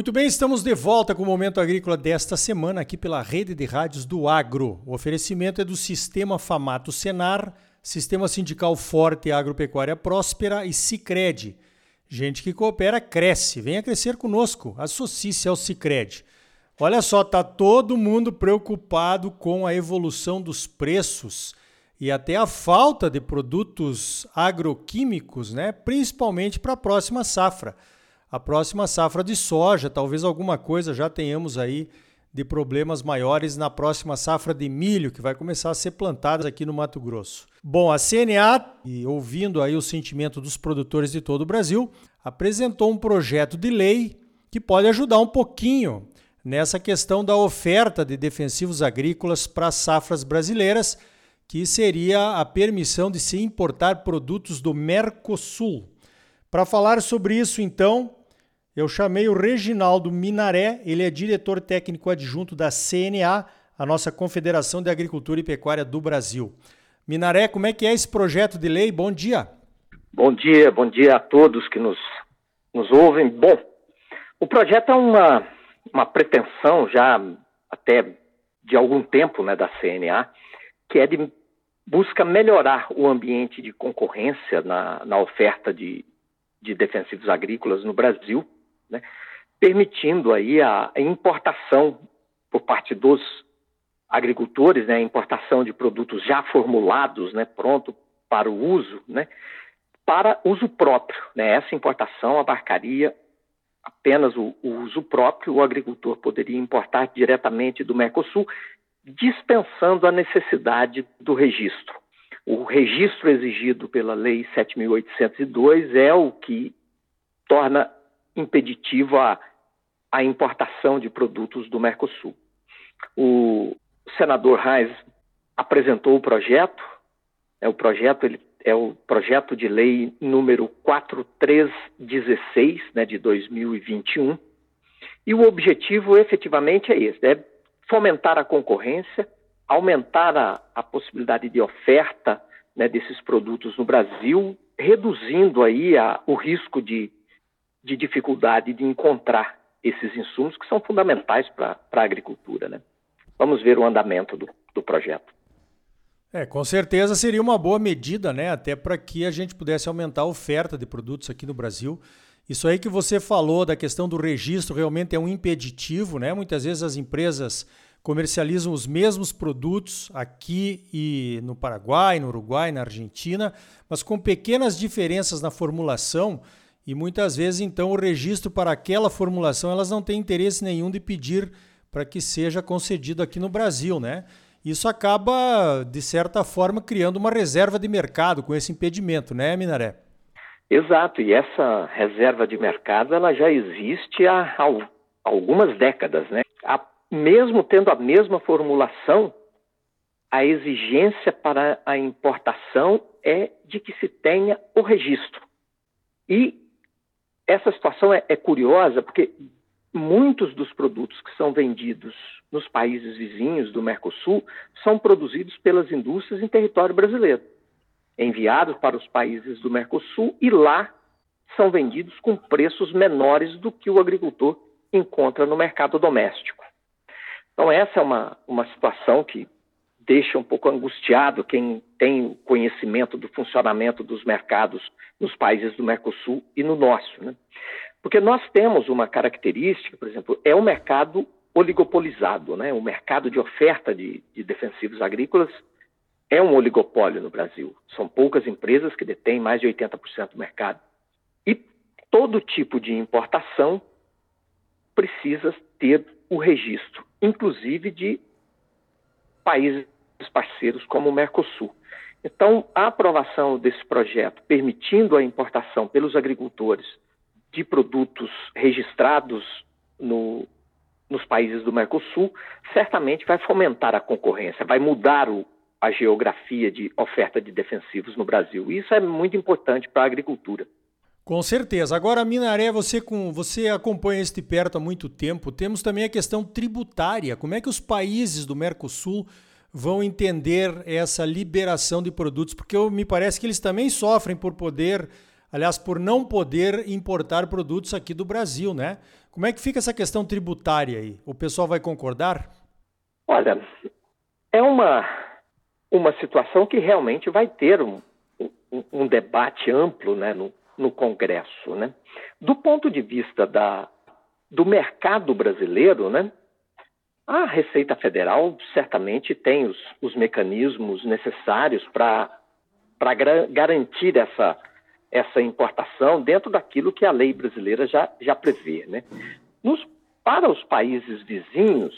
Muito bem, estamos de volta com o Momento Agrícola desta semana aqui pela Rede de Rádios do Agro. O oferecimento é do Sistema Famato Senar, Sistema Sindical Forte Agropecuária Próspera e Cicred. Gente que coopera cresce. Venha crescer conosco. Associe-se ao Cicred. Olha só, tá todo mundo preocupado com a evolução dos preços e até a falta de produtos agroquímicos, né? Principalmente para a próxima safra a próxima safra de soja, talvez alguma coisa já tenhamos aí de problemas maiores na próxima safra de milho que vai começar a ser plantada aqui no Mato Grosso. Bom, a CNA, e ouvindo aí o sentimento dos produtores de todo o Brasil, apresentou um projeto de lei que pode ajudar um pouquinho nessa questão da oferta de defensivos agrícolas para as safras brasileiras, que seria a permissão de se importar produtos do Mercosul. Para falar sobre isso, então, eu chamei o Reginaldo Minaré, ele é diretor técnico adjunto da CNA, a nossa Confederação de Agricultura e Pecuária do Brasil. Minaré, como é que é esse projeto de lei? Bom dia. Bom dia, bom dia a todos que nos, nos ouvem. Bom, o projeto é uma, uma pretensão já até de algum tempo né, da CNA, que é de busca melhorar o ambiente de concorrência na, na oferta de, de defensivos agrícolas no Brasil, né, permitindo aí a, importação por parte dos agricultores, né, a importação de produtos já formulados, né, pronto para o uso, né, para uso próprio. Né, essa importação abarcaria apenas o, o uso próprio, o agricultor poderia importar diretamente do Mercosul, dispensando a necessidade do registro. O registro exigido pela Lei 7.802 é o que torna impeditivo à, à importação de produtos do Mercosul. O senador Reis apresentou o projeto, é o projeto ele é o projeto de lei número 4316, né, de 2021, e o objetivo efetivamente é esse, é fomentar a concorrência, aumentar a, a possibilidade de oferta né, desses produtos no Brasil, reduzindo aí a, o risco de de dificuldade de encontrar esses insumos que são fundamentais para a agricultura. Né? Vamos ver o andamento do, do projeto. É, com certeza seria uma boa medida, né? Até para que a gente pudesse aumentar a oferta de produtos aqui no Brasil. Isso aí que você falou da questão do registro realmente é um impeditivo, né? Muitas vezes as empresas comercializam os mesmos produtos aqui e no Paraguai, no Uruguai, na Argentina, mas com pequenas diferenças na formulação e muitas vezes então o registro para aquela formulação elas não têm interesse nenhum de pedir para que seja concedido aqui no Brasil, né? Isso acaba de certa forma criando uma reserva de mercado com esse impedimento, né, Minaré? Exato, e essa reserva de mercado ela já existe há, algumas décadas, né? A, mesmo tendo a mesma formulação, a exigência para a importação é de que se tenha o registro. E essa situação é, é curiosa porque muitos dos produtos que são vendidos nos países vizinhos do Mercosul são produzidos pelas indústrias em território brasileiro, enviados para os países do Mercosul e lá são vendidos com preços menores do que o agricultor encontra no mercado doméstico. Então, essa é uma, uma situação que deixa um pouco angustiado quem tem conhecimento do funcionamento dos mercados nos países do Mercosul e no nosso. Né? Porque nós temos uma característica, por exemplo, é um mercado oligopolizado, né? o mercado de oferta de, de defensivos agrícolas é um oligopólio no Brasil. São poucas empresas que detêm mais de 80% do mercado. E todo tipo de importação precisa ter o registro, inclusive de países parceiros como o Mercosul. Então, a aprovação desse projeto, permitindo a importação pelos agricultores de produtos registrados no, nos países do Mercosul, certamente vai fomentar a concorrência, vai mudar o, a geografia de oferta de defensivos no Brasil. Isso é muito importante para a agricultura. Com certeza. Agora, Minaré, você, com, você acompanha este perto há muito tempo. Temos também a questão tributária. Como é que os países do Mercosul vão entender essa liberação de produtos? Porque me parece que eles também sofrem por poder aliás, por não poder importar produtos aqui do Brasil, né? Como é que fica essa questão tributária aí? O pessoal vai concordar? Olha, é uma, uma situação que realmente vai ter um, um, um debate amplo né, no, no Congresso. Né? Do ponto de vista da, do mercado brasileiro, né, a Receita Federal certamente tem os, os mecanismos necessários para garantir essa, essa importação dentro daquilo que a lei brasileira já, já prevê. Né? Nos, para os países vizinhos,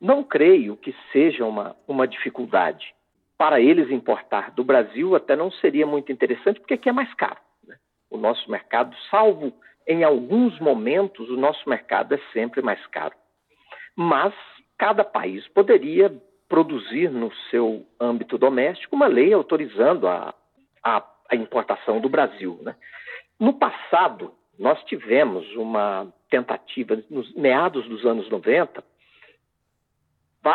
não creio que seja uma, uma dificuldade. Para eles importar do Brasil até não seria muito interessante, porque aqui é mais caro. O nosso mercado, salvo em alguns momentos, o nosso mercado é sempre mais caro. Mas cada país poderia produzir no seu âmbito doméstico uma lei autorizando a, a a importação do Brasil. Né? No passado, nós tivemos uma tentativa, nos meados dos anos 90,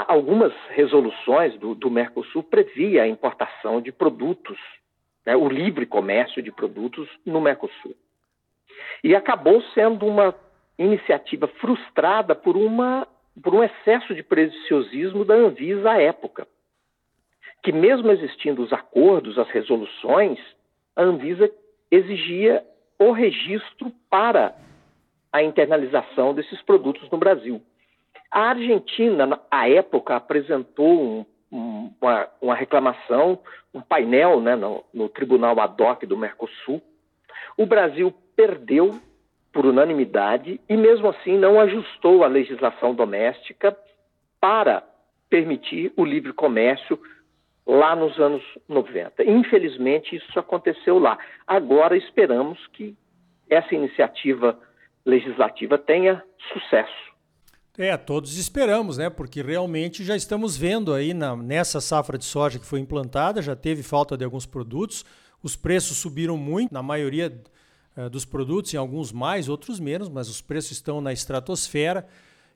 algumas resoluções do, do Mercosul previa a importação de produtos, né, o livre comércio de produtos no Mercosul. E acabou sendo uma iniciativa frustrada por, uma, por um excesso de preciosismo da Anvisa à época, que mesmo existindo os acordos, as resoluções, a Anvisa exigia o registro para a internalização desses produtos no Brasil. A Argentina, à época, apresentou um, uma, uma, reclamação, um painel né, no, no Tribunal Ad hoc do Mercosul. O Brasil perdeu por unanimidade e, mesmo assim, não ajustou a legislação doméstica para permitir o livre comércio lá nos anos 90. Infelizmente, isso aconteceu lá. Agora esperamos que essa iniciativa legislativa tenha sucesso. É, todos esperamos, né? Porque realmente já estamos vendo aí na, nessa safra de soja que foi implantada, já teve falta de alguns produtos, os preços subiram muito, na maioria uh, dos produtos, em alguns mais, outros menos, mas os preços estão na estratosfera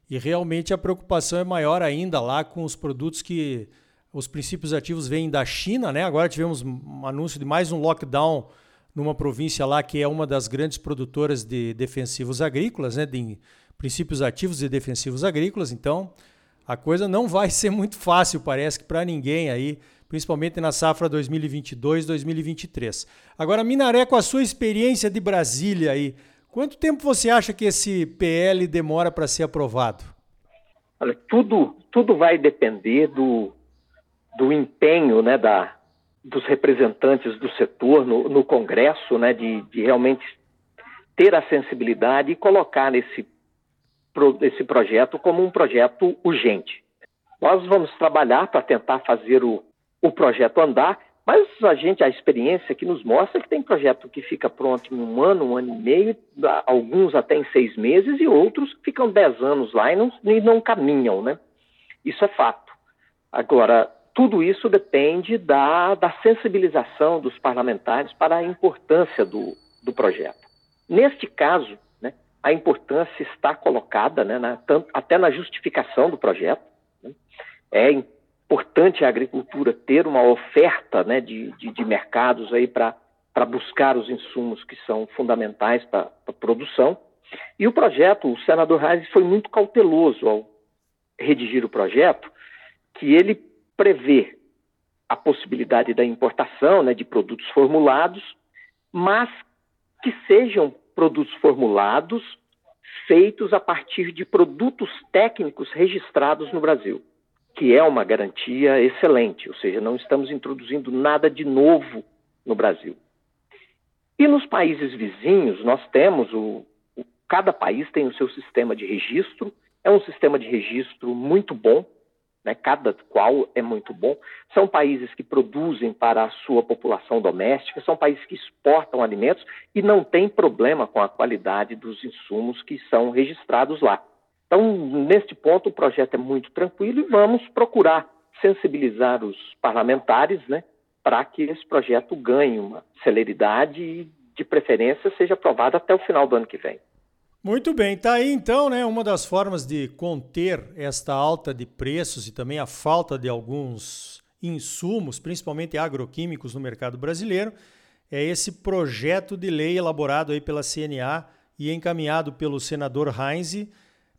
e realmente a preocupação é maior ainda lá com os produtos que os princípios ativos vêm da China, né? Agora tivemos um anúncio de mais um lockdown numa província lá que é uma das grandes produtoras de defensivos agrícolas, né? De princípios ativos e defensivos agrícolas. Então, a coisa não vai ser muito fácil, parece que para ninguém aí, principalmente na safra 2022-2023. Agora, Minaré, com a sua experiência de Brasília aí, quanto tempo você acha que esse PL demora para ser aprovado? Olha, tudo, tudo vai depender do, do empenho né, da, dos representantes do setor no, no Congresso, né, de, de, realmente ter a sensibilidade e colocar esse, pro, esse projeto como um projeto urgente. Nós vamos trabalhar para tentar fazer o, o projeto andar, mas a gente, a experiência que nos mostra que tem projeto que fica pronto em um ano, um ano e meio, alguns até em seis meses e outros ficam dez anos lá e não, e não caminham, né? Isso é fato. Agora, tudo isso depende da, da sensibilização dos parlamentares para a importância do, do projeto. Neste caso, a importância está colocada né, na, tanto, até na justificação do projeto. Né. É importante a agricultura ter uma oferta né, de, de, de mercados para buscar os insumos que são fundamentais para a produção. E o projeto, o senador Reis foi muito cauteloso ao redigir o projeto, que ele prevê a possibilidade da importação né, de produtos formulados, mas que sejam produtos formulados feitos a partir de produtos técnicos registrados no Brasil, que é uma garantia excelente, ou seja, não estamos introduzindo nada de novo no Brasil. E nos países vizinhos, nós temos o, o cada país tem o seu sistema de registro, é um sistema de registro muito bom, né, cada qual é muito bom. São países que produzem para a sua população doméstica, são países que exportam alimentos e não tem problema com a qualidade dos insumos que são registrados lá. Então, neste ponto, o projeto é muito tranquilo e vamos procurar sensibilizar os parlamentares né, para que esse projeto ganhe uma celeridade e, de preferência, seja aprovado até o final do ano que vem. Muito bem, tá aí então, né? Uma das formas de conter esta alta de preços e também a falta de alguns insumos, principalmente agroquímicos no mercado brasileiro, é esse projeto de lei elaborado aí pela CNA e encaminhado pelo senador Heinz,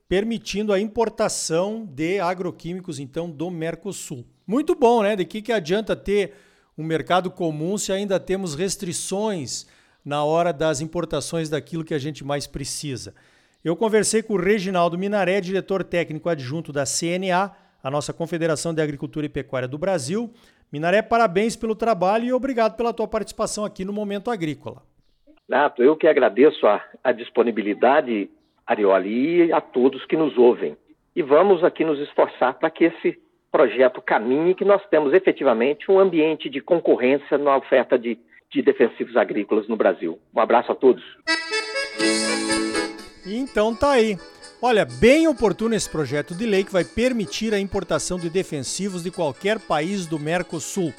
permitindo a importação de agroquímicos então do Mercosul. Muito bom, né? De que, que adianta ter um mercado comum se ainda temos restrições na hora das importações daquilo que a gente mais precisa? Eu conversei com o Reginaldo Minaré, diretor técnico adjunto da CNA, a nossa Confederação de Agricultura e Pecuária do Brasil. Minaré, parabéns pelo trabalho e obrigado pela tua participação aqui no Momento Agrícola. Nato, eu que agradeço a, a disponibilidade, Arioli, e a todos que nos ouvem. E vamos aqui nos esforçar para que esse projeto caminhe que nós temos efetivamente um ambiente de concorrência na oferta de, de defensivos agrícolas no Brasil. Um abraço a todos. Então tá aí. Olha, bem oportuno esse projeto de lei que vai permitir a importação de defensivos de qualquer país do Mercosul.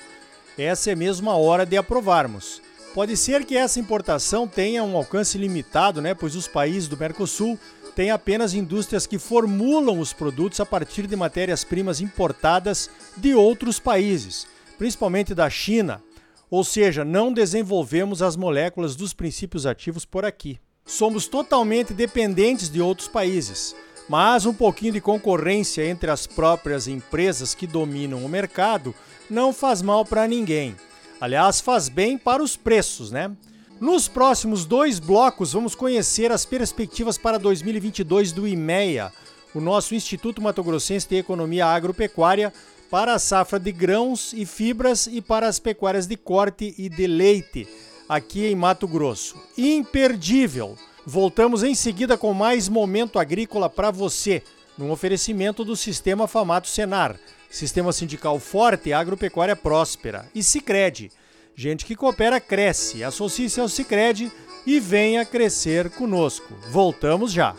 Essa é mesmo a hora de aprovarmos. Pode ser que essa importação tenha um alcance limitado, né? Pois os países do Mercosul têm apenas indústrias que formulam os produtos a partir de matérias-primas importadas de outros países, principalmente da China. Ou seja, não desenvolvemos as moléculas dos princípios ativos por aqui. Somos totalmente dependentes de outros países, mas um pouquinho de concorrência entre as próprias empresas que dominam o mercado não faz mal para ninguém. Aliás, faz bem para os preços, né? Nos próximos dois blocos, vamos conhecer as perspectivas para 2022 do IMEA, o nosso Instituto Mato Grossense de Economia Agropecuária, para a safra de grãos e fibras e para as pecuárias de corte e de leite aqui em Mato Grosso. Imperdível! Voltamos em seguida com mais momento agrícola para você, num oferecimento do Sistema Famato Senar, Sistema Sindical Forte e Agropecuária Próspera e Sicredi. Gente que coopera cresce. Associe-se ao Sicredi e venha crescer conosco. Voltamos já.